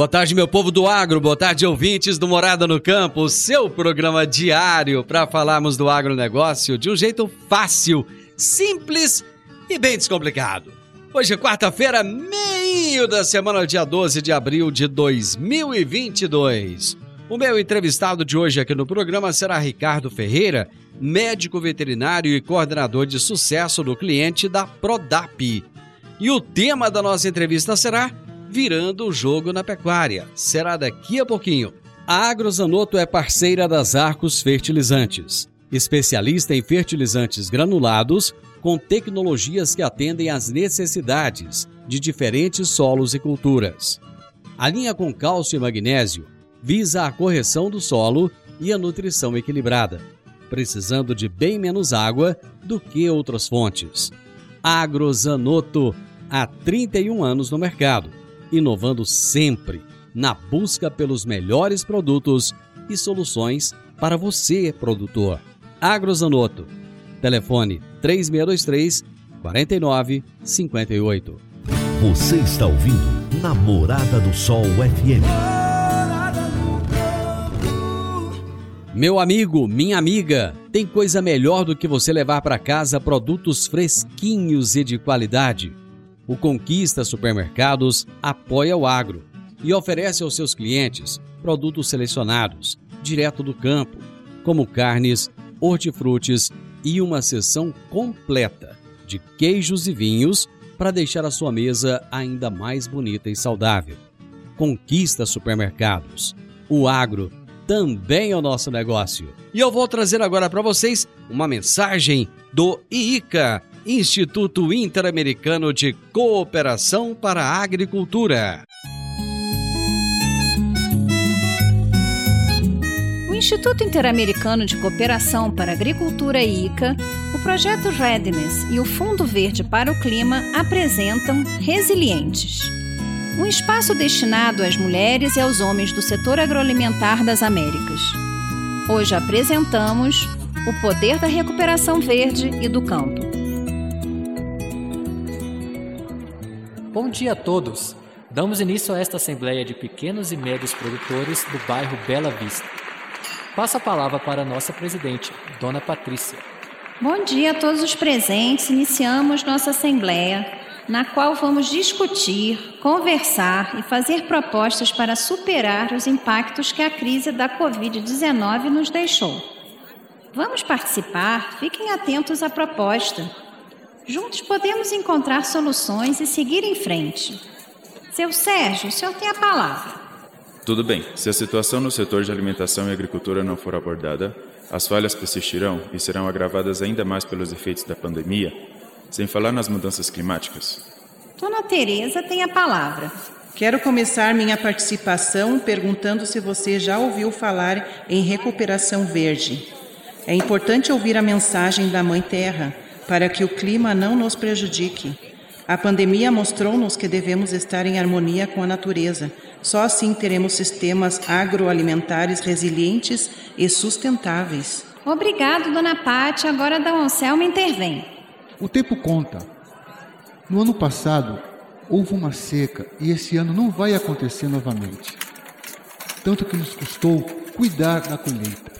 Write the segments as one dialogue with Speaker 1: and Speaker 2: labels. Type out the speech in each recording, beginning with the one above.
Speaker 1: Boa tarde, meu povo do agro, boa tarde, ouvintes do Morada no Campo, seu programa diário para falarmos do agronegócio de um jeito fácil, simples e bem descomplicado. Hoje é quarta-feira, meio da semana, dia 12 de abril de 2022. O meu entrevistado de hoje aqui no programa será Ricardo Ferreira, médico veterinário e coordenador de sucesso do cliente da Prodap. E o tema da nossa entrevista será virando o jogo na pecuária. Será daqui a pouquinho. A Agrozanoto é parceira das Arcos Fertilizantes, especialista em fertilizantes granulados com tecnologias que atendem às necessidades de diferentes solos e culturas. A linha com cálcio e magnésio visa a correção do solo e a nutrição equilibrada, precisando de bem menos água do que outras fontes. Agrozanoto, há 31 anos no mercado inovando sempre na busca pelos melhores produtos e soluções para você, produtor. Agrozanoto. Telefone 3623 4958.
Speaker 2: Você está ouvindo Namorada do Sol FM.
Speaker 1: Meu amigo, minha amiga, tem coisa melhor do que você levar para casa produtos fresquinhos e de qualidade. O Conquista Supermercados apoia o agro e oferece aos seus clientes produtos selecionados, direto do campo, como carnes, hortifrutis e uma seção completa de queijos e vinhos para deixar a sua mesa ainda mais bonita e saudável. Conquista Supermercados. O agro também é o nosso negócio. E eu vou trazer agora para vocês uma mensagem do IICA, Instituto Interamericano de Cooperação para a Agricultura.
Speaker 3: O Instituto Interamericano de Cooperação para a Agricultura ICA, o projeto Readiness e o Fundo Verde para o Clima apresentam Resilientes. Um espaço destinado às mulheres e aos homens do setor agroalimentar das Américas. Hoje apresentamos o poder da recuperação verde e do campo.
Speaker 4: Bom dia a todos! Damos início a esta Assembleia de Pequenos e Médios Produtores do bairro Bela Vista. Passo a palavra para a nossa presidente, Dona Patrícia.
Speaker 3: Bom dia a todos os presentes. Iniciamos nossa Assembleia, na qual vamos discutir, conversar e fazer propostas para superar os impactos que a crise da Covid-19 nos deixou. Vamos participar? Fiquem atentos à proposta. Juntos podemos encontrar soluções e seguir em frente. Seu Sérgio, o senhor tem a palavra.
Speaker 5: Tudo bem. Se a situação no setor de alimentação e agricultura não for abordada, as falhas persistirão e serão agravadas ainda mais pelos efeitos da pandemia, sem falar nas mudanças climáticas.
Speaker 3: Dona Teresa tem a palavra.
Speaker 6: Quero começar minha participação perguntando se você já ouviu falar em recuperação verde. É importante ouvir a mensagem da Mãe Terra para que o clima não nos prejudique. A pandemia mostrou-nos que devemos estar em harmonia com a natureza. Só assim teremos sistemas agroalimentares resilientes e sustentáveis.
Speaker 3: Obrigado, dona Pati. Agora a Dona Anselma intervém.
Speaker 7: O tempo conta. No ano passado, houve uma seca e esse ano não vai acontecer novamente. Tanto que nos custou cuidar da colheita.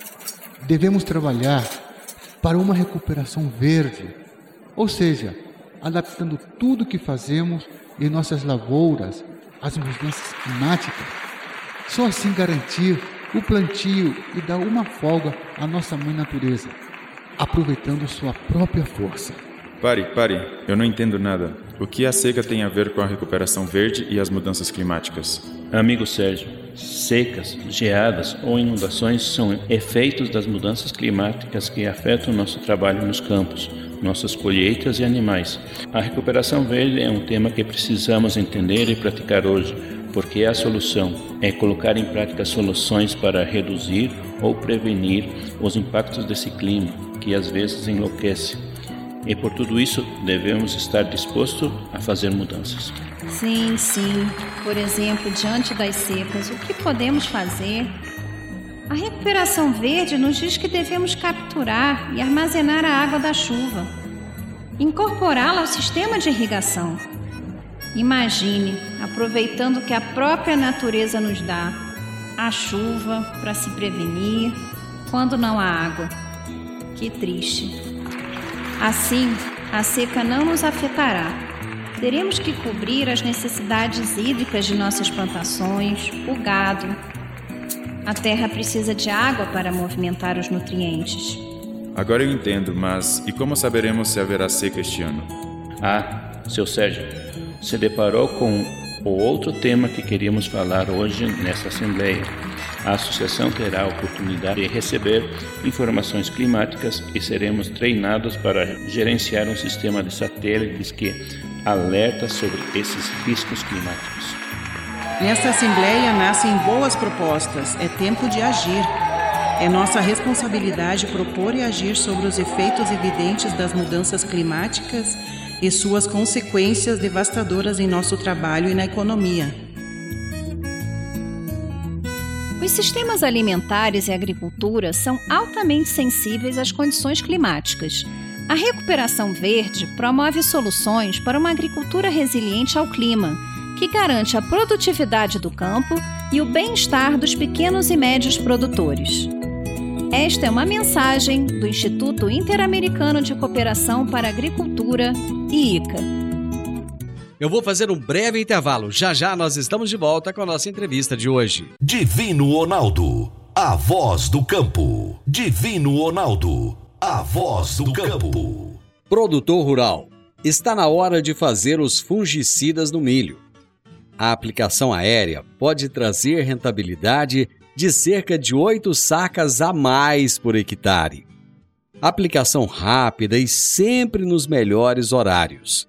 Speaker 7: Devemos trabalhar para uma recuperação verde, ou seja, adaptando tudo o que fazemos em nossas lavouras às mudanças climáticas. Só assim garantir o plantio e dar uma folga à nossa mãe natureza, aproveitando sua própria força.
Speaker 5: Pare, pare, eu não entendo nada. O que a seca tem a ver com a recuperação verde e as mudanças climáticas?
Speaker 8: Amigo Sérgio, secas, geadas ou inundações são efeitos das mudanças climáticas que afetam nosso trabalho nos campos, nossas colheitas e animais. A recuperação verde é um tema que precisamos entender e praticar hoje, porque é a solução é colocar em prática soluções para reduzir ou prevenir os impactos desse clima, que às vezes enlouquece. E por tudo isso, devemos estar dispostos a fazer mudanças.
Speaker 3: Sim, sim. Por exemplo, diante das secas, o que podemos fazer? A recuperação verde nos diz que devemos capturar e armazenar a água da chuva, incorporá-la ao sistema de irrigação. Imagine, aproveitando que a própria natureza nos dá, a chuva para se prevenir quando não há água. Que triste. Assim, a seca não nos afetará. Teremos que cobrir as necessidades hídricas de nossas plantações, o gado. A terra precisa de água para movimentar os nutrientes.
Speaker 5: Agora eu entendo, mas e como saberemos se haverá seca este ano?
Speaker 8: Ah, seu Sérgio, se deparou com o outro tema que queríamos falar hoje nesta Assembleia a associação terá a oportunidade de receber informações climáticas e seremos treinados para gerenciar um sistema de satélites que alerta sobre esses riscos climáticos.
Speaker 6: Nesta Assembleia nascem boas propostas, é tempo de agir. É nossa responsabilidade propor e agir sobre os efeitos evidentes das mudanças climáticas e suas consequências devastadoras em nosso trabalho e na economia.
Speaker 3: Os sistemas alimentares e agricultura são altamente sensíveis às condições climáticas. A recuperação verde promove soluções para uma agricultura resiliente ao clima, que garante a produtividade do campo e o bem-estar dos pequenos e médios produtores. Esta é uma mensagem do Instituto Interamericano de Cooperação para a Agricultura, IICA.
Speaker 1: Eu vou fazer um breve intervalo. Já já nós estamos de volta com a nossa entrevista de hoje.
Speaker 2: Divino Ronaldo, a voz do campo. Divino Ronaldo, a voz do campo.
Speaker 1: Produtor rural, está na hora de fazer os fungicidas no milho. A aplicação aérea pode trazer rentabilidade de cerca de 8 sacas a mais por hectare. Aplicação rápida e sempre nos melhores horários.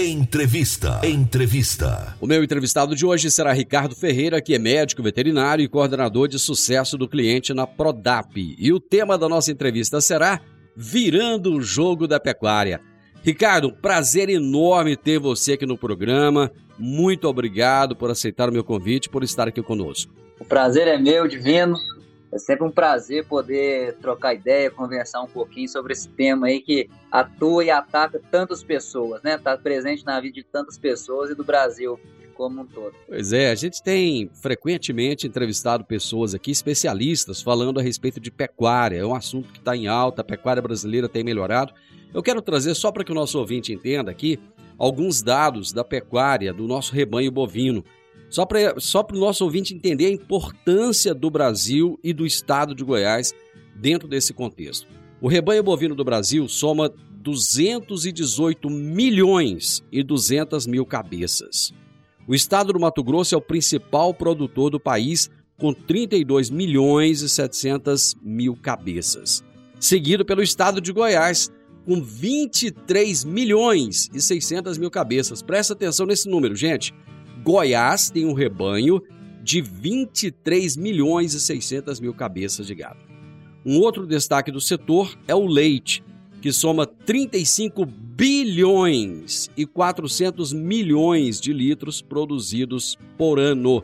Speaker 2: Entrevista. Entrevista.
Speaker 1: O meu entrevistado de hoje será Ricardo Ferreira, que é médico veterinário e coordenador de sucesso do cliente na Prodap. E o tema da nossa entrevista será Virando o Jogo da Pecuária. Ricardo, prazer enorme ter você aqui no programa. Muito obrigado por aceitar o meu convite, por estar aqui conosco.
Speaker 9: O prazer é meu, Divino. É sempre um prazer poder trocar ideia, conversar um pouquinho sobre esse tema aí que atua e ataca tantas pessoas, né? Está presente na vida de tantas pessoas e do Brasil como um todo.
Speaker 1: Pois é, a gente tem frequentemente entrevistado pessoas aqui, especialistas, falando a respeito de pecuária. É um assunto que está em alta, a pecuária brasileira tem melhorado. Eu quero trazer, só para que o nosso ouvinte entenda aqui, alguns dados da pecuária do nosso rebanho bovino. Só para só o nosso ouvinte entender a importância do Brasil e do estado de Goiás dentro desse contexto. O rebanho bovino do Brasil soma 218 milhões e 200 mil cabeças. O estado do Mato Grosso é o principal produtor do país, com 32 milhões e 700 mil cabeças. Seguido pelo estado de Goiás, com 23 milhões e 600 mil cabeças. Presta atenção nesse número, gente. Goiás tem um rebanho de 23 milhões e 600 mil cabeças de gado. Um outro destaque do setor é o leite, que soma 35 bilhões e 400 milhões de litros produzidos por ano.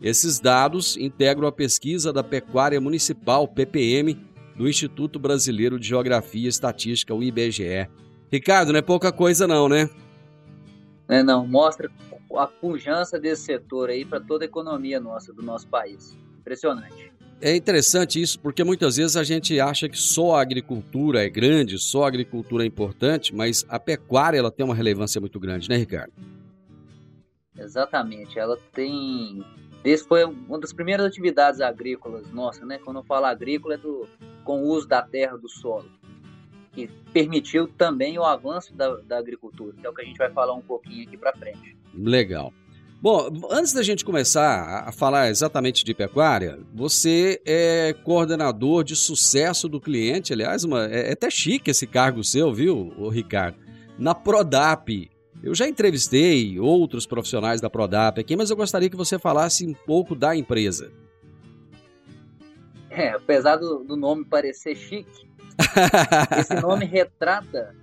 Speaker 1: Esses dados integram a pesquisa da Pecuária Municipal, PPM, do Instituto Brasileiro de Geografia e Estatística, o IBGE. Ricardo, não é pouca coisa não, né?
Speaker 9: É, não, mostra a pujança desse setor aí para toda a economia nossa, do nosso país. Impressionante.
Speaker 1: É interessante isso porque muitas vezes a gente acha que só a agricultura é grande, só a agricultura é importante, mas a pecuária ela tem uma relevância muito grande, né, Ricardo?
Speaker 9: Exatamente. Ela tem. Esse foi uma das primeiras atividades agrícolas nossa, né? Quando eu falo agrícola é do com o uso da terra, do solo, que permitiu também o avanço da, da agricultura, que é o que a gente vai falar um pouquinho aqui para frente.
Speaker 1: Legal. Bom, antes da gente começar a falar exatamente de pecuária, você é coordenador de sucesso do cliente, aliás, uma, é, é até chique esse cargo seu, viu, Ricardo? Na Prodap. Eu já entrevistei outros profissionais da Prodap aqui, mas eu gostaria que você falasse um pouco da empresa.
Speaker 9: É, apesar do, do nome parecer chique, esse nome retrata,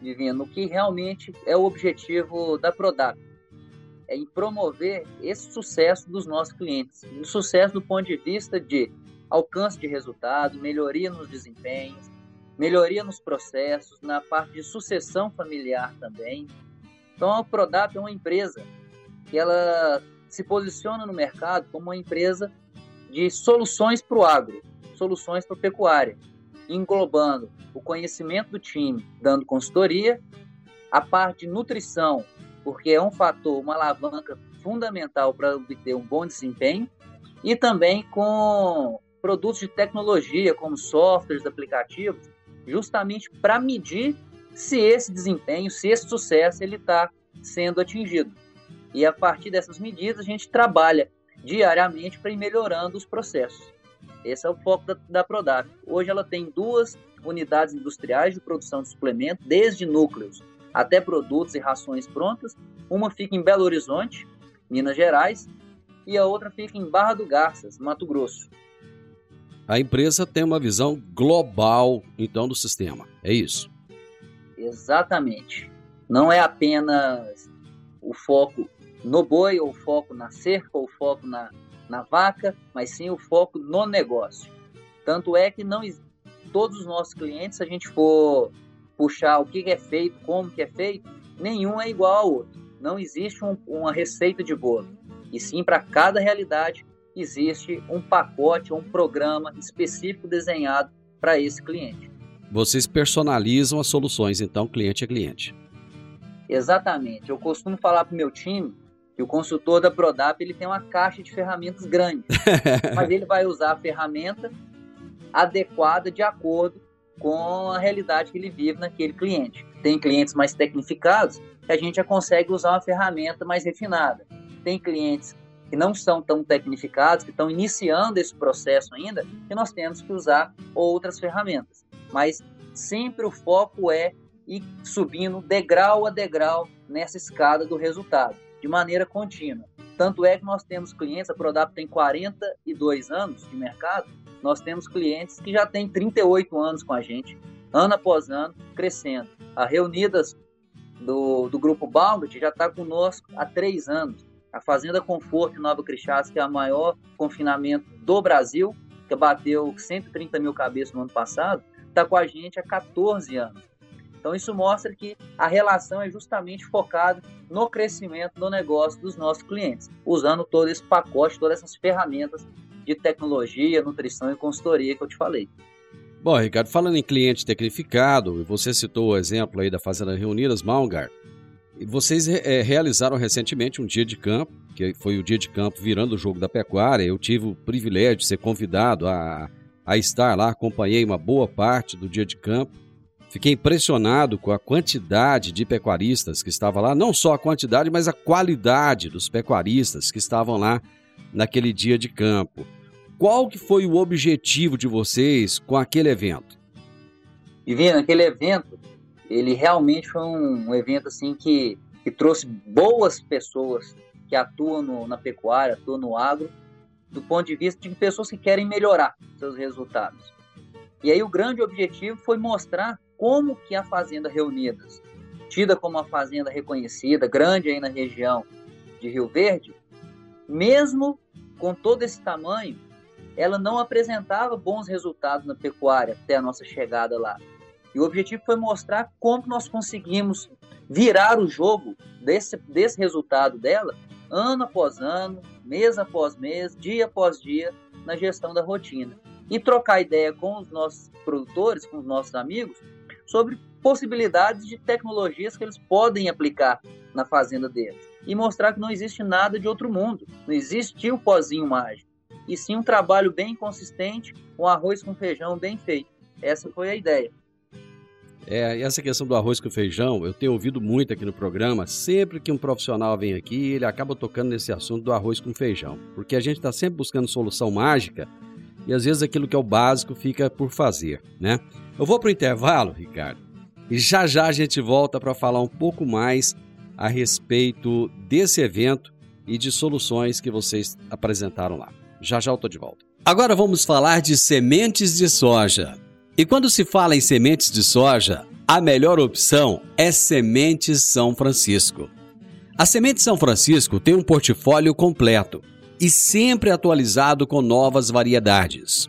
Speaker 9: Divino, o que realmente é o objetivo da Prodap é em promover esse sucesso dos nossos clientes. O sucesso do ponto de vista de alcance de resultado, melhoria nos desempenhos, melhoria nos processos, na parte de sucessão familiar também. Então a Prodap é uma empresa que ela se posiciona no mercado como uma empresa de soluções para o agro, soluções para a pecuária, englobando o conhecimento do time, dando consultoria, a parte de nutrição, porque é um fator, uma alavanca fundamental para obter um bom desempenho, e também com produtos de tecnologia, como softwares, aplicativos, justamente para medir se esse desempenho, se esse sucesso ele está sendo atingido. E a partir dessas medidas a gente trabalha diariamente para ir melhorando os processos. Esse é o foco da, da Prodap. Hoje ela tem duas unidades industriais de produção de suplemento, desde núcleos até produtos e rações prontas. Uma fica em Belo Horizonte, Minas Gerais, e a outra fica em Barra do Garças, Mato Grosso.
Speaker 1: A empresa tem uma visão global, então, do sistema. É isso?
Speaker 9: Exatamente. Não é apenas o foco no boi, ou o foco na cerca, ou o foco na, na vaca, mas sim o foco no negócio. Tanto é que não todos os nossos clientes, se a gente for puxar o que é feito, como que é feito, nenhum é igual ao outro. Não existe um, uma receita de bolo. E sim, para cada realidade, existe um pacote ou um programa específico desenhado para esse cliente.
Speaker 1: Vocês personalizam as soluções, então, cliente a cliente.
Speaker 9: Exatamente. Eu costumo falar para o meu time que o consultor da Prodap ele tem uma caixa de ferramentas grande, mas ele vai usar a ferramenta adequada de acordo com a realidade que ele vive naquele cliente. Tem clientes mais tecnificados que a gente já consegue usar uma ferramenta mais refinada. Tem clientes que não são tão tecnificados, que estão iniciando esse processo ainda, que nós temos que usar outras ferramentas. Mas sempre o foco é ir subindo degrau a degrau nessa escada do resultado, de maneira contínua. Tanto é que nós temos clientes, a Prodap tem 42 anos de mercado, nós temos clientes que já têm 38 anos com a gente, ano após ano, crescendo. A Reunidas do, do Grupo Baumgart já está conosco há três anos. A Fazenda Conforto em Nova Crixás, que é o maior confinamento do Brasil, que bateu 130 mil cabeças no ano passado, está com a gente há 14 anos. Então isso mostra que a relação é justamente focada no crescimento do negócio dos nossos clientes, usando todo esse pacote, todas essas ferramentas de tecnologia, nutrição e consultoria que eu te falei.
Speaker 1: Bom, Ricardo, falando em cliente tecnificado, você citou o exemplo aí da Fazenda Reunidas, Malgar. Vocês é, realizaram recentemente um dia de campo, que foi o dia de campo virando o jogo da pecuária. Eu tive o privilégio de ser convidado a, a estar lá, acompanhei uma boa parte do dia de campo. Fiquei impressionado com a quantidade de pecuaristas que estavam lá, não só a quantidade, mas a qualidade dos pecuaristas que estavam lá naquele dia de campo. Qual que foi o objetivo de vocês com aquele evento?
Speaker 9: Divino, aquele evento, ele realmente foi um, um evento assim que, que trouxe boas pessoas que atuam no, na pecuária, atuam no agro, do ponto de vista de pessoas que querem melhorar seus resultados. E aí o grande objetivo foi mostrar como que a Fazenda Reunidas, tida como uma fazenda reconhecida, grande aí na região de Rio Verde, mesmo com todo esse tamanho, ela não apresentava bons resultados na pecuária até a nossa chegada lá. E o objetivo foi mostrar como nós conseguimos virar o jogo desse, desse resultado dela, ano após ano, mês após mês, dia após dia, na gestão da rotina. E trocar ideia com os nossos produtores, com os nossos amigos, sobre possibilidades de tecnologias que eles podem aplicar na fazenda deles. E mostrar que não existe nada de outro mundo, não existe o pozinho mágico. E sim um trabalho bem consistente, um arroz com feijão bem feito. Essa foi a ideia.
Speaker 1: É, essa questão do arroz com feijão, eu tenho ouvido muito aqui no programa. Sempre que um profissional vem aqui, ele acaba tocando nesse assunto do arroz com feijão. Porque a gente está sempre buscando solução mágica e às vezes aquilo que é o básico fica por fazer, né? Eu vou para o intervalo, Ricardo, e já já a gente volta para falar um pouco mais a respeito desse evento e de soluções que vocês apresentaram lá. Já já eu estou de volta. Agora vamos falar de sementes de soja. E quando se fala em sementes de soja, a melhor opção é Sementes São Francisco. A Semente São Francisco tem um portfólio completo e sempre atualizado com novas variedades.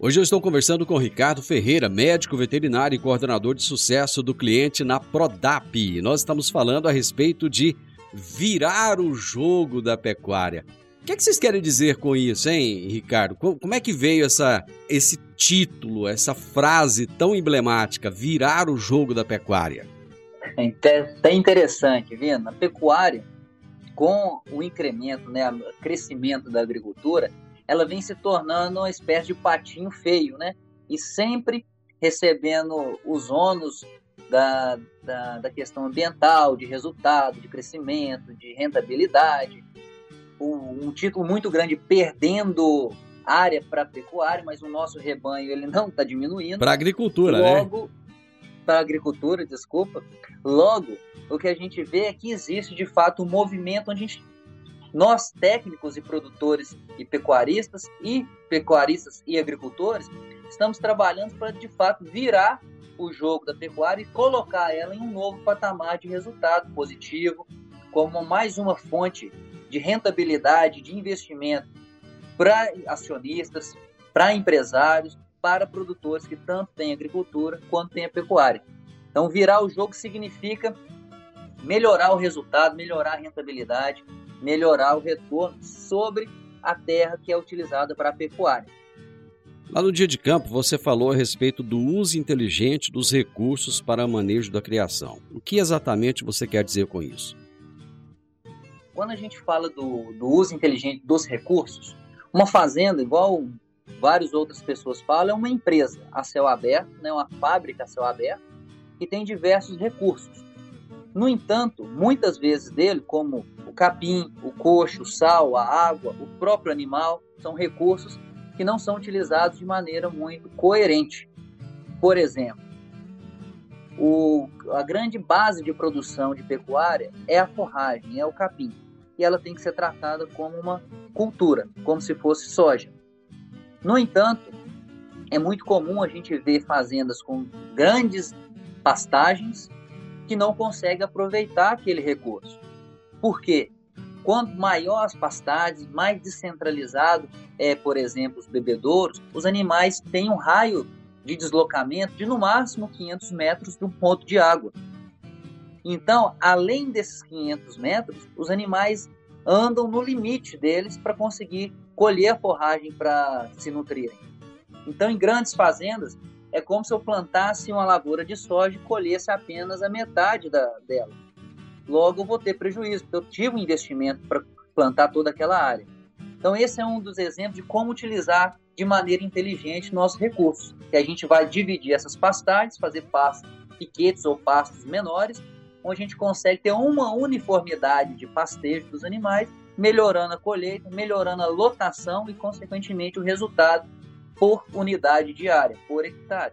Speaker 1: Hoje eu estou conversando com Ricardo Ferreira, médico veterinário e coordenador de sucesso do cliente na Prodap. Nós estamos falando a respeito de virar o jogo da pecuária. O que, é que vocês querem dizer com isso, hein, Ricardo? Como é que veio essa, esse título, essa frase tão emblemática, virar o jogo da pecuária?
Speaker 9: É até interessante, viu? Na pecuária, com o incremento, né, o crescimento da agricultura, ela vem se tornando uma espécie de patinho feio, né? E sempre recebendo os ônus da, da, da questão ambiental, de resultado, de crescimento, de rentabilidade. Um, um título muito grande perdendo área para pecuária, mas o nosso rebanho ele não está diminuindo.
Speaker 1: Para agricultura, né?
Speaker 9: Logo, para agricultura, desculpa. Logo, o que a gente vê é que existe de fato um movimento onde gente, nós técnicos e produtores e pecuaristas e pecuaristas e agricultores estamos trabalhando para de fato virar o jogo da pecuária e colocar ela em um novo patamar de resultado positivo, como mais uma fonte de rentabilidade, de investimento para acionistas, para empresários, para produtores que tanto têm agricultura quanto têm a pecuária. Então, virar o jogo significa melhorar o resultado, melhorar a rentabilidade, melhorar o retorno sobre a terra que é utilizada para a pecuária.
Speaker 1: Lá no dia de campo, você falou a respeito do uso inteligente dos recursos para manejo da criação. O que exatamente você quer dizer com isso?
Speaker 9: Quando a gente fala do, do uso inteligente dos recursos, uma fazenda, igual várias outras pessoas falam, é uma empresa a céu aberto, né, uma fábrica a céu aberto, que tem diversos recursos. No entanto, muitas vezes dele, como o capim, o coxo, o sal, a água, o próprio animal, são recursos que não são utilizados de maneira muito coerente. Por exemplo, o, a grande base de produção de pecuária é a forragem, é o capim. E ela tem que ser tratada como uma cultura, como se fosse soja. No entanto, é muito comum a gente ver fazendas com grandes pastagens que não conseguem aproveitar aquele recurso. Por quê? Quanto maior as pastagens, mais descentralizado é, por exemplo, os bebedouros, os animais têm um raio de deslocamento de no máximo 500 metros do ponto de água. Então, além desses 500 metros, os animais andam no limite deles para conseguir colher a forragem para se nutrirem. Então, em grandes fazendas, é como se eu plantasse uma lavoura de soja e colhesse apenas a metade da, dela. Logo, eu vou ter prejuízo, porque eu tive um investimento para plantar toda aquela área. Então, esse é um dos exemplos de como utilizar de maneira inteligente nossos recursos. Que a gente vai dividir essas pastagens, fazer pastos piquetes ou pastos menores, onde a gente consegue ter uma uniformidade de pastejo dos animais, melhorando a colheita, melhorando a lotação e, consequentemente, o resultado por unidade diária, por hectare.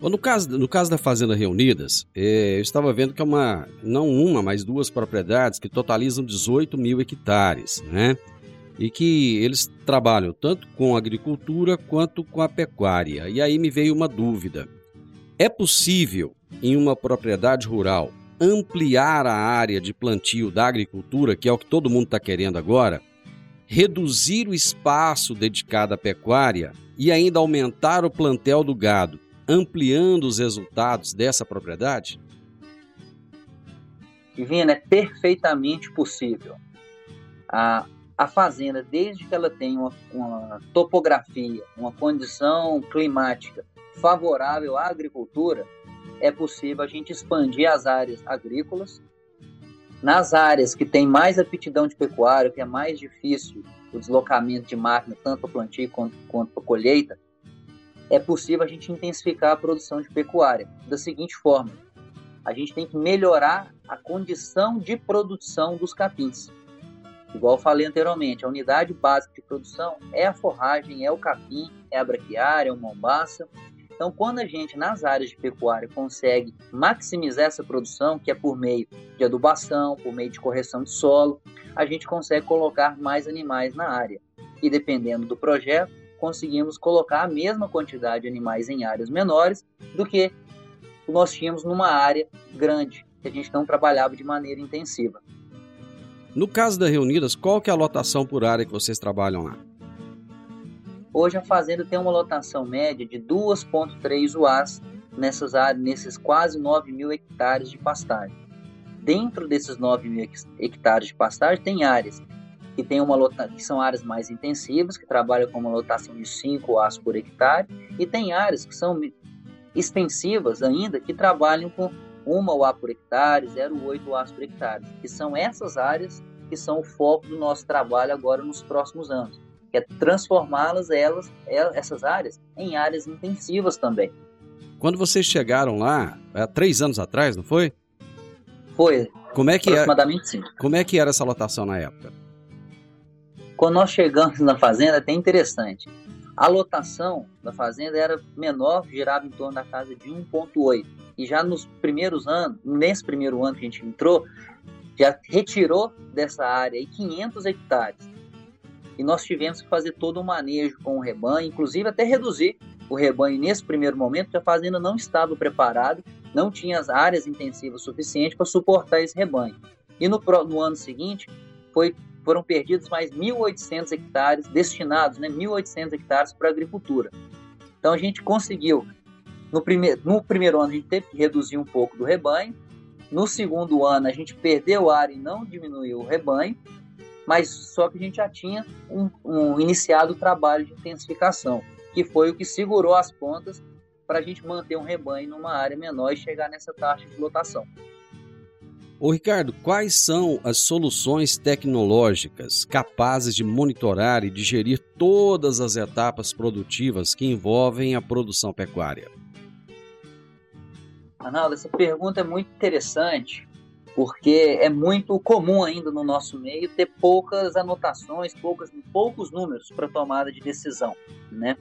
Speaker 1: No, caso, no caso da Fazenda Reunidas, é, eu estava vendo que é uma, não uma, mas duas propriedades que totalizam 18 mil hectares, né? E que eles trabalham tanto com agricultura quanto com a pecuária. E aí me veio uma dúvida: é possível, em uma propriedade rural, ampliar a área de plantio da agricultura, que é o que todo mundo está querendo agora? Reduzir o espaço dedicado à pecuária e ainda aumentar o plantel do gado, ampliando os resultados dessa propriedade?
Speaker 9: Divina, é perfeitamente possível. A, a fazenda, desde que ela tenha uma, uma topografia, uma condição climática favorável à agricultura, é possível a gente expandir as áreas agrícolas nas áreas que tem mais aptidão de pecuária, que é mais difícil o deslocamento de máquina, tanto para plantio quanto, quanto para colheita, é possível a gente intensificar a produção de pecuária da seguinte forma: a gente tem que melhorar a condição de produção dos capins. Igual falei anteriormente, a unidade básica de produção é a forragem, é o capim, é a braquiária, é o mombaça. Então, quando a gente, nas áreas de pecuária, consegue maximizar essa produção, que é por meio de adubação, por meio de correção de solo, a gente consegue colocar mais animais na área. E dependendo do projeto, conseguimos colocar a mesma quantidade de animais em áreas menores do que nós tínhamos numa área grande, que a gente não trabalhava de maneira intensiva.
Speaker 1: No caso da Reunidas, qual que é a lotação por área que vocês trabalham lá?
Speaker 9: Hoje a fazenda tem uma lotação média de 2,3 UAs nessas áreas, nesses quase 9 mil hectares de pastagem. Dentro desses 9 mil hectares de pastagem tem áreas que, tem uma lota, que são áreas mais intensivas, que trabalham com uma lotação de 5 UAs por hectare, e tem áreas que são extensivas ainda, que trabalham com 1 UA por hectare, 0,8 UAs por hectare, que são essas áreas que são o foco do nosso trabalho agora nos próximos anos que é transformá-las, elas, essas áreas, em áreas intensivas também.
Speaker 1: Quando vocês chegaram lá, há três anos atrás, não foi?
Speaker 9: Foi.
Speaker 1: Como é que
Speaker 9: aproximadamente
Speaker 1: era,
Speaker 9: sim.
Speaker 1: Como é que era essa lotação na época?
Speaker 9: Quando nós chegamos na fazenda, é até interessante. A lotação da fazenda era menor, girava em torno da casa de 1,8. E já nos primeiros anos, nesse primeiro ano que a gente entrou, já retirou dessa área aí 500 hectares e nós tivemos que fazer todo um manejo com o rebanho, inclusive até reduzir o rebanho nesse primeiro momento, porque a fazenda não estava preparada, não tinha as áreas intensivas suficientes para suportar esse rebanho. E no, no ano seguinte, foi, foram perdidos mais 1.800 hectares destinados, né, 1.800 hectares para agricultura. Então a gente conseguiu, no, primeir, no primeiro ano a gente teve que reduzir um pouco do rebanho, no segundo ano a gente perdeu área e não diminuiu o rebanho, mas só que a gente já tinha um, um iniciado o trabalho de intensificação, que foi o que segurou as pontas para a gente manter um rebanho numa área menor e chegar nessa taxa de lotação.
Speaker 1: Ô Ricardo, quais são as soluções tecnológicas capazes de monitorar e de gerir todas as etapas produtivas que envolvem a produção pecuária?
Speaker 9: Arnaldo, essa pergunta é muito interessante porque é muito comum ainda no nosso meio ter poucas anotações, poucos números para tomada de decisão, né?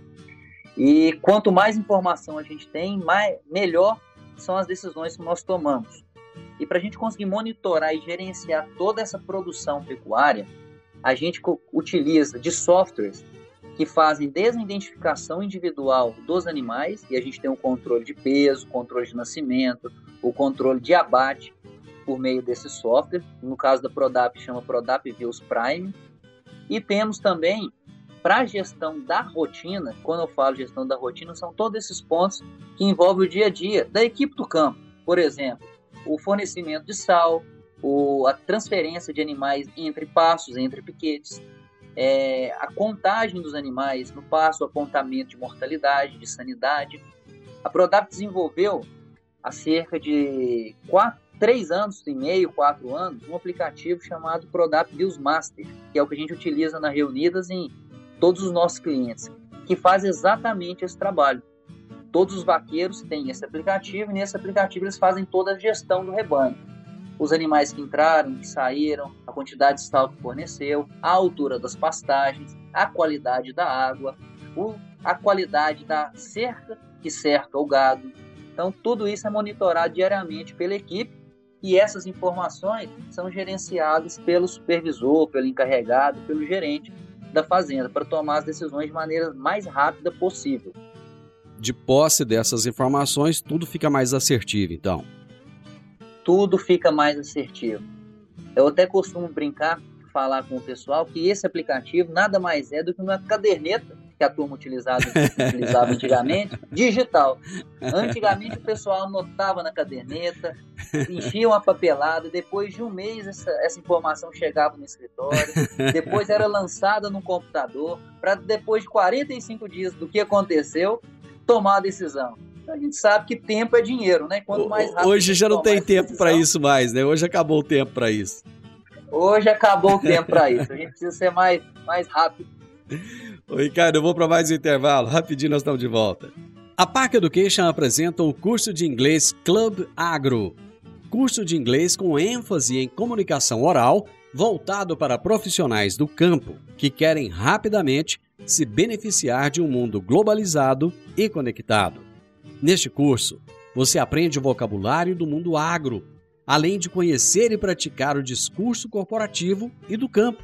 Speaker 9: E quanto mais informação a gente tem, mais, melhor são as decisões que nós tomamos. E para a gente conseguir monitorar e gerenciar toda essa produção pecuária, a gente utiliza de softwares que fazem desde a identificação individual dos animais, e a gente tem o controle de peso, controle de nascimento, o controle de abate por meio desse software. No caso da Prodap, chama Prodap Views Prime. E temos também, para a gestão da rotina, quando eu falo gestão da rotina, são todos esses pontos que envolvem o dia a dia da equipe do campo. Por exemplo, o fornecimento de sal, o, a transferência de animais entre passos, entre piquetes, é, a contagem dos animais no passo, o apontamento de mortalidade, de sanidade. A Prodap desenvolveu há cerca de quatro, três anos e meio, quatro anos, um aplicativo chamado Prodap Master, que é o que a gente utiliza na Reunidas em todos os nossos clientes, que faz exatamente esse trabalho. Todos os vaqueiros têm esse aplicativo e nesse aplicativo eles fazem toda a gestão do rebanho os animais que entraram, que saíram, a quantidade de sal que forneceu, a altura das pastagens, a qualidade da água, a qualidade da cerca que cerca o gado. Então, tudo isso é monitorado diariamente pela equipe e essas informações são gerenciadas pelo supervisor, pelo encarregado, pelo gerente da fazenda para tomar as decisões de maneira mais rápida possível.
Speaker 1: De posse dessas informações, tudo fica mais assertivo, então
Speaker 9: tudo fica mais assertivo. Eu até costumo brincar, falar com o pessoal que esse aplicativo nada mais é do que uma caderneta que a turma utilizava, utilizava antigamente, digital. Antigamente o pessoal anotava na caderneta, enchia uma papelada, depois de um mês essa, essa informação chegava no escritório, depois era lançada no computador, para depois de 45 dias do que aconteceu, tomar a decisão a gente sabe que tempo é dinheiro, né? Quanto mais rápido.
Speaker 1: Hoje já não tem tempo para isso mais, né? Hoje acabou o tempo para isso.
Speaker 9: Hoje acabou o tempo para isso. A gente precisa ser mais, mais rápido.
Speaker 1: Ô, Ricardo, eu vou para mais um intervalo. Rapidinho nós estamos de volta. A Park Education apresenta o curso de inglês Club Agro. Curso de inglês com ênfase em comunicação oral, voltado para profissionais do campo que querem rapidamente se beneficiar de um mundo globalizado e conectado. Neste curso, você aprende o vocabulário do mundo agro, além de conhecer e praticar o discurso corporativo e do campo.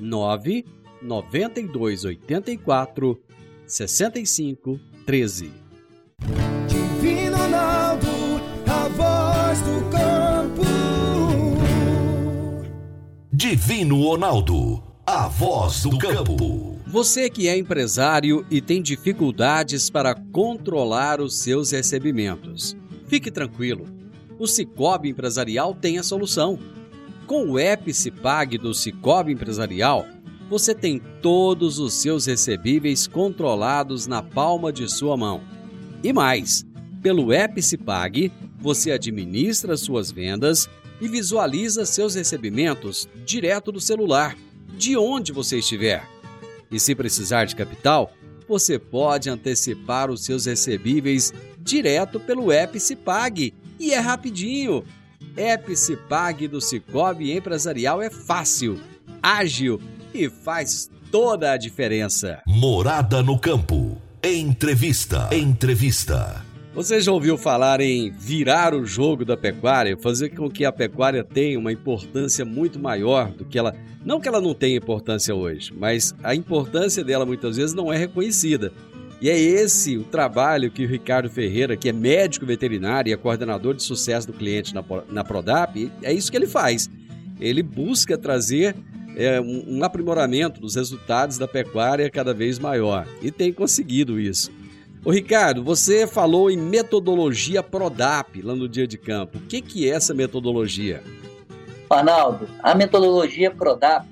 Speaker 1: 99284 6513
Speaker 10: Divino Ronaldo, a voz do campo.
Speaker 2: Divino Ronaldo, a voz do campo.
Speaker 1: Você que é empresário e tem dificuldades para controlar os seus recebimentos, fique tranquilo. O Cicobi Empresarial tem a solução. Com o app do Cicobi Empresarial, você tem todos os seus recebíveis controlados na palma de sua mão. E mais, pelo app você administra suas vendas e visualiza seus recebimentos direto do celular, de onde você estiver. E se precisar de capital, você pode antecipar os seus recebíveis direto pelo app. E é rapidinho. App Cipag do Cicobi Empresarial é fácil, ágil e faz toda a diferença.
Speaker 2: Morada no campo. Entrevista. Entrevista.
Speaker 1: Você já ouviu falar em virar o jogo da pecuária, fazer com que a pecuária tenha uma importância muito maior do que ela. Não que ela não tenha importância hoje, mas a importância dela muitas vezes não é reconhecida. E é esse o trabalho que o Ricardo Ferreira, que é médico veterinário e é coordenador de sucesso do cliente na, na Prodap, é isso que ele faz. Ele busca trazer é, um, um aprimoramento dos resultados da pecuária cada vez maior e tem conseguido isso. Ô Ricardo, você falou em metodologia Prodap lá no dia de campo. O que, que é essa metodologia?
Speaker 9: Arnaldo, a metodologia Prodap,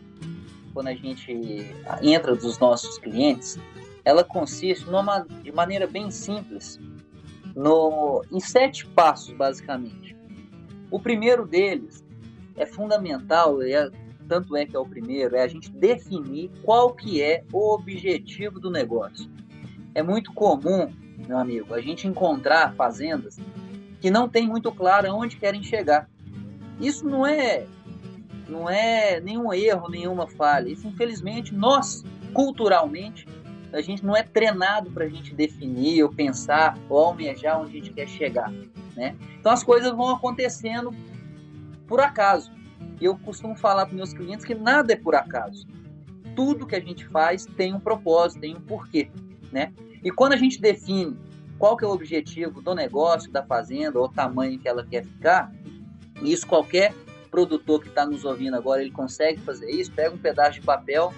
Speaker 9: quando a gente entra dos nossos clientes, ela consiste numa, de maneira bem simples no, em sete passos, basicamente. O primeiro deles é fundamental, é, tanto é que é o primeiro, é a gente definir qual que é o objetivo do negócio. É muito comum, meu amigo, a gente encontrar fazendas que não tem muito claro aonde querem chegar. Isso não é não é nenhum erro, nenhuma falha. Isso, infelizmente, nós, culturalmente, a gente não é treinado para a gente definir ou pensar ou almejar onde a gente quer chegar, né? Então as coisas vão acontecendo por acaso. Eu costumo falar para meus clientes que nada é por acaso. Tudo que a gente faz tem um propósito, tem um porquê, né? E quando a gente define qual que é o objetivo do negócio, da fazenda, ou o tamanho que ela quer ficar, isso qualquer produtor que está nos ouvindo agora, ele consegue fazer isso, pega um pedaço de papel,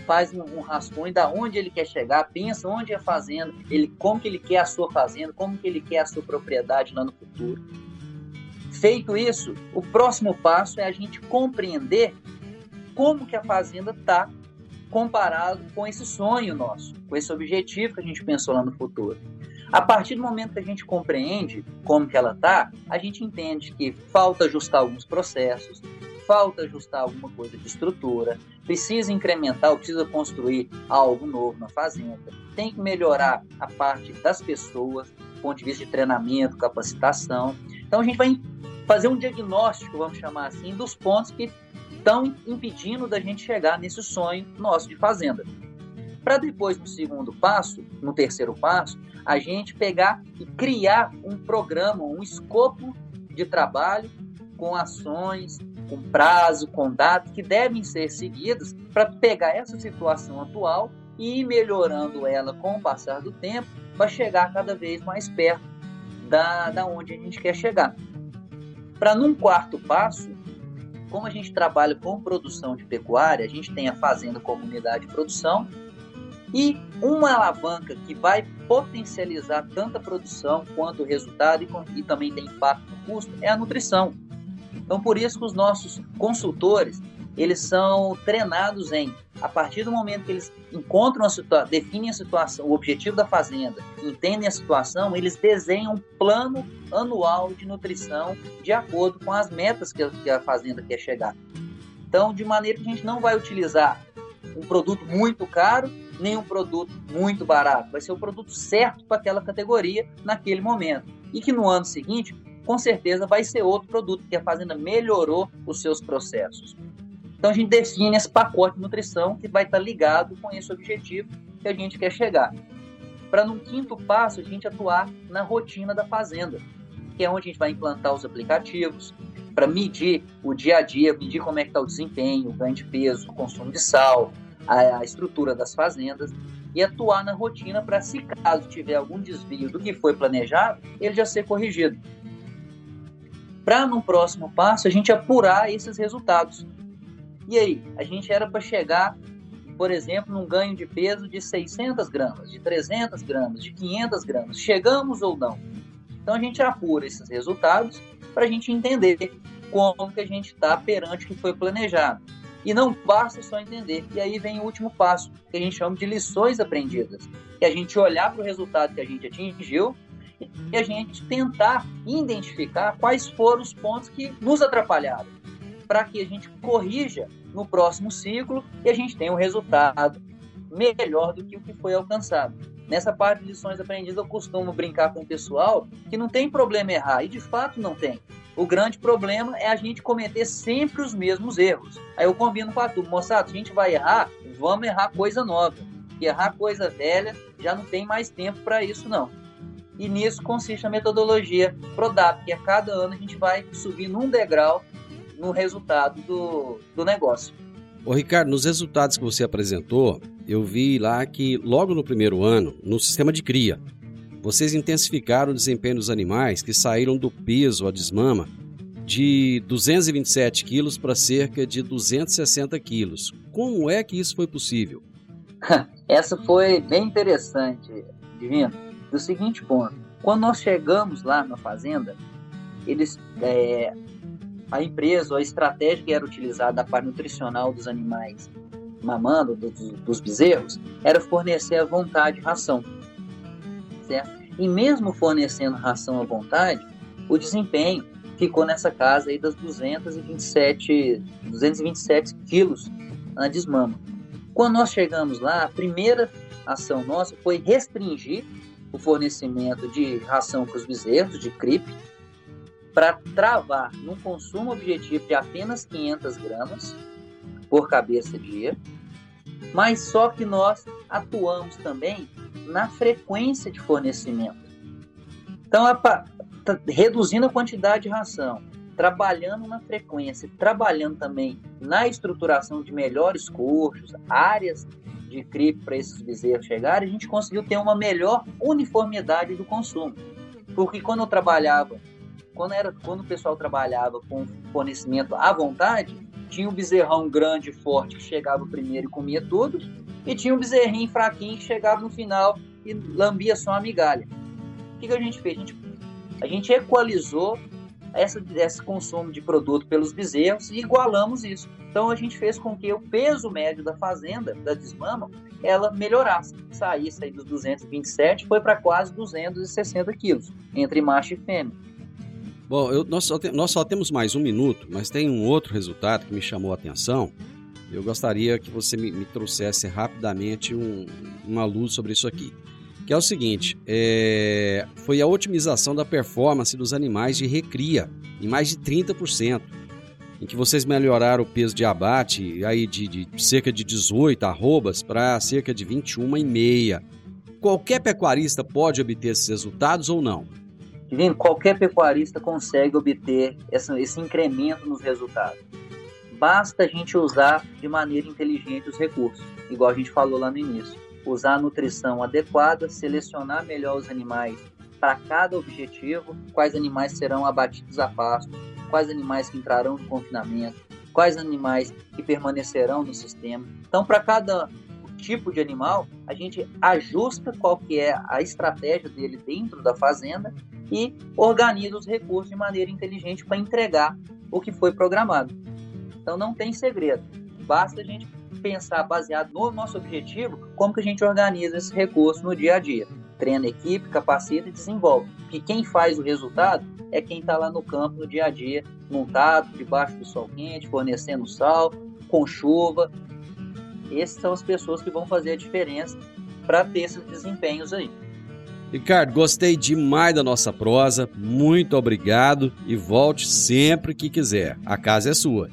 Speaker 9: faz um, um rascunho da onde ele quer chegar, pensa onde é a fazenda, ele, como que ele quer a sua fazenda, como que ele quer a sua propriedade lá no futuro. Feito isso, o próximo passo é a gente compreender como que a fazenda está comparado com esse sonho nosso, com esse objetivo que a gente pensou lá no futuro. A partir do momento que a gente compreende como que ela está, a gente entende que falta ajustar alguns processos, falta ajustar alguma coisa de estrutura, precisa incrementar precisa construir algo novo na fazenda, tem que melhorar a parte das pessoas, do ponto de vista de treinamento, capacitação. Então a gente vai fazer um diagnóstico, vamos chamar assim, dos pontos que estão impedindo da gente chegar nesse sonho nosso de fazenda. Para depois, no segundo passo, no terceiro passo, a gente pegar e criar um programa, um escopo de trabalho com ações, com prazo, com dados que devem ser seguidos para pegar essa situação atual e ir melhorando ela com o passar do tempo para chegar cada vez mais perto da, da onde a gente quer chegar. Para num quarto passo, como a gente trabalha com produção de pecuária, a gente tem a fazenda comunidade de produção e uma alavanca que vai potencializar tanto a produção quanto o resultado e, e também tem impacto no custo é a nutrição. Então, por isso que os nossos consultores, eles são treinados em, a partir do momento que eles encontram a situação, definem a situação, o objetivo da fazenda, entendem a situação, eles desenham um plano anual de nutrição de acordo com as metas que a, que a fazenda quer chegar. Então, de maneira que a gente não vai utilizar um produto muito caro, nem um produto muito barato. Vai ser o produto certo para aquela categoria naquele momento. E que no ano seguinte, com certeza, vai ser outro produto, que a fazenda melhorou os seus processos. Então a gente define esse pacote de nutrição que vai estar ligado com esse objetivo que a gente quer chegar. Para no quinto passo a gente atuar na rotina da fazenda, que é onde a gente vai implantar os aplicativos para medir o dia a dia, medir como é que está o desempenho, o ganho de peso, o consumo de sal, a, a estrutura das fazendas e atuar na rotina para, se caso tiver algum desvio do que foi planejado, ele já ser corrigido. Para, no próximo passo, a gente apurar esses resultados. E aí, a gente era para chegar, por exemplo, num ganho de peso de 600 gramas, de 300 gramas, de 500 gramas. Chegamos ou não? Então, a gente apura esses resultados para a gente entender como que a gente está perante o que foi planejado. E não basta só entender. E aí vem o último passo, que a gente chama de lições aprendidas. Que é a gente olhar para o resultado que a gente atingiu e a gente tentar identificar quais foram os pontos que nos atrapalharam, para que a gente corrija no próximo ciclo e a gente tenha um resultado melhor do que o que foi alcançado. Nessa parte de lições aprendidas, eu costumo brincar com o pessoal que não tem problema errar, e de fato não tem. O grande problema é a gente cometer sempre os mesmos erros. Aí eu combino com a turma, moçada, a gente vai errar, vamos errar coisa nova. E errar coisa velha já não tem mais tempo para isso não. E nisso consiste a metodologia PRODAP, que a cada ano a gente vai subindo um degrau no resultado do, do negócio.
Speaker 1: Ô Ricardo, nos resultados que você apresentou, eu vi lá que logo no primeiro ano, no sistema de cria, vocês intensificaram o desempenho dos animais que saíram do peso a desmama de 227 quilos para cerca de 260 quilos. Como é que isso foi possível?
Speaker 9: Essa foi bem interessante, Divino, do seguinte ponto. Quando nós chegamos lá na fazenda, eles, é, a empresa, a estratégia que era utilizada, a parte nutricional dos animais, mamando do, do, dos bezerros era fornecer à vontade ração, certo? E mesmo fornecendo ração à vontade, o desempenho ficou nessa casa aí das 227, 227 quilos na desmama. Quando nós chegamos lá, a primeira ação nossa foi restringir o fornecimento de ração para os bezerros, de CRIP, para travar num consumo objetivo de apenas 500 gramas por cabeça dia, mas só que nós atuamos também na frequência de fornecimento. Então, tá reduzindo a quantidade de ração, trabalhando na frequência, trabalhando também na estruturação de melhores coxos, áreas de CRIP para esses bezerros chegarem, a gente conseguiu ter uma melhor uniformidade do consumo. Porque quando eu trabalhava, quando, era, quando o pessoal trabalhava com fornecimento à vontade, tinha um bezerrão grande, forte, que chegava primeiro e comia tudo, e tinha um bezerrinho fraquinho que chegava no final e lambia só a migalha. O que, que a gente fez? A gente, a gente equalizou essa, esse consumo de produto pelos bezerros e igualamos isso. Então a gente fez com que o peso médio da fazenda, da desmama, ela melhorasse. Saísse aí dos 227, foi para quase 260 quilos, entre macho e fêmea.
Speaker 1: Bom, eu, nós, só te, nós só temos mais um minuto, mas tem um outro resultado que me chamou a atenção. Eu gostaria que você me, me trouxesse rapidamente um, uma luz sobre isso aqui que é o seguinte: é, foi a otimização da performance dos animais de recria em mais de 30%, em que vocês melhoraram o peso de abate aí de, de cerca de 18 arrobas para cerca de 21,5. Qualquer pecuarista pode obter esses resultados ou não?
Speaker 9: Divino, qualquer pecuarista consegue obter essa, esse incremento nos resultados. Basta a gente usar de maneira inteligente os recursos, igual a gente falou lá no início usar a nutrição adequada, selecionar melhor os animais para cada objetivo, quais animais serão abatidos a pasto, quais animais que entrarão no confinamento, quais animais que permanecerão no sistema. Então, para cada tipo de animal, a gente ajusta qual que é a estratégia dele dentro da fazenda e organiza os recursos de maneira inteligente para entregar o que foi programado. Então não tem segredo, basta a gente pensar baseado no nosso objetivo, como que a gente organiza esse recurso no dia a dia. Treina a equipe, capacita e desenvolve. Porque quem faz o resultado é quem está lá no campo no dia a dia, montado, debaixo do sol quente, fornecendo sal, com chuva. Essas são as pessoas que vão fazer a diferença para ter esses desempenhos aí.
Speaker 1: Ricardo, gostei demais da nossa prosa. Muito obrigado e volte sempre que quiser. A casa é sua.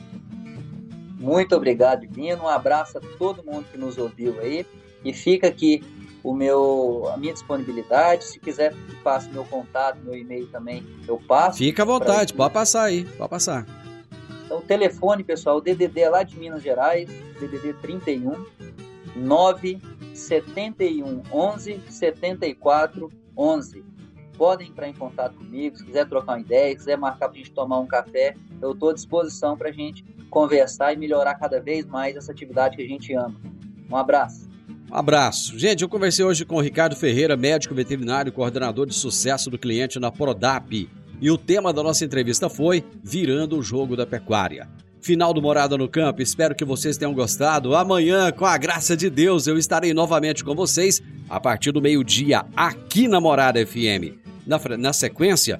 Speaker 9: Muito obrigado, Divino. Um abraço a todo mundo que nos ouviu aí. E fica aqui o meu, a minha disponibilidade. Se quiser que passe meu contato, meu e-mail também, eu passo.
Speaker 1: Fica à vontade, pode passar aí, pode passar.
Speaker 9: Então, o telefone, pessoal, o DDD é lá de Minas Gerais, DDD 31 971 11 74 11. Podem entrar em contato comigo, se quiser trocar uma ideia, se quiser marcar para a gente tomar um café, eu estou à disposição para a gente conversar e melhorar cada vez mais essa atividade que a gente ama. Um abraço.
Speaker 1: Um abraço. Gente, eu conversei hoje com o Ricardo Ferreira, médico veterinário, coordenador de sucesso do cliente na Prodap. E o tema da nossa entrevista foi Virando o Jogo da Pecuária. Final do Morada no Campo, espero que vocês tenham gostado. Amanhã, com a graça de Deus, eu estarei novamente com vocês a partir do meio-dia aqui na Morada FM. Na, na sequência,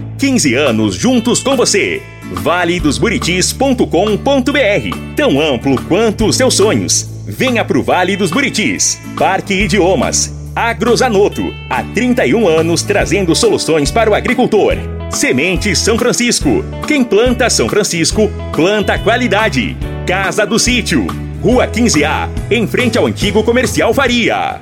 Speaker 11: 15 anos juntos com você. valedosburitis.com.br Tão amplo quanto os seus sonhos. Venha pro Vale dos Buritis. Parque Idiomas. Agrozanoto. Há 31 anos trazendo soluções para o agricultor. Semente São Francisco. Quem planta São Francisco, planta qualidade. Casa do Sítio. Rua 15A, em frente ao antigo comercial Faria.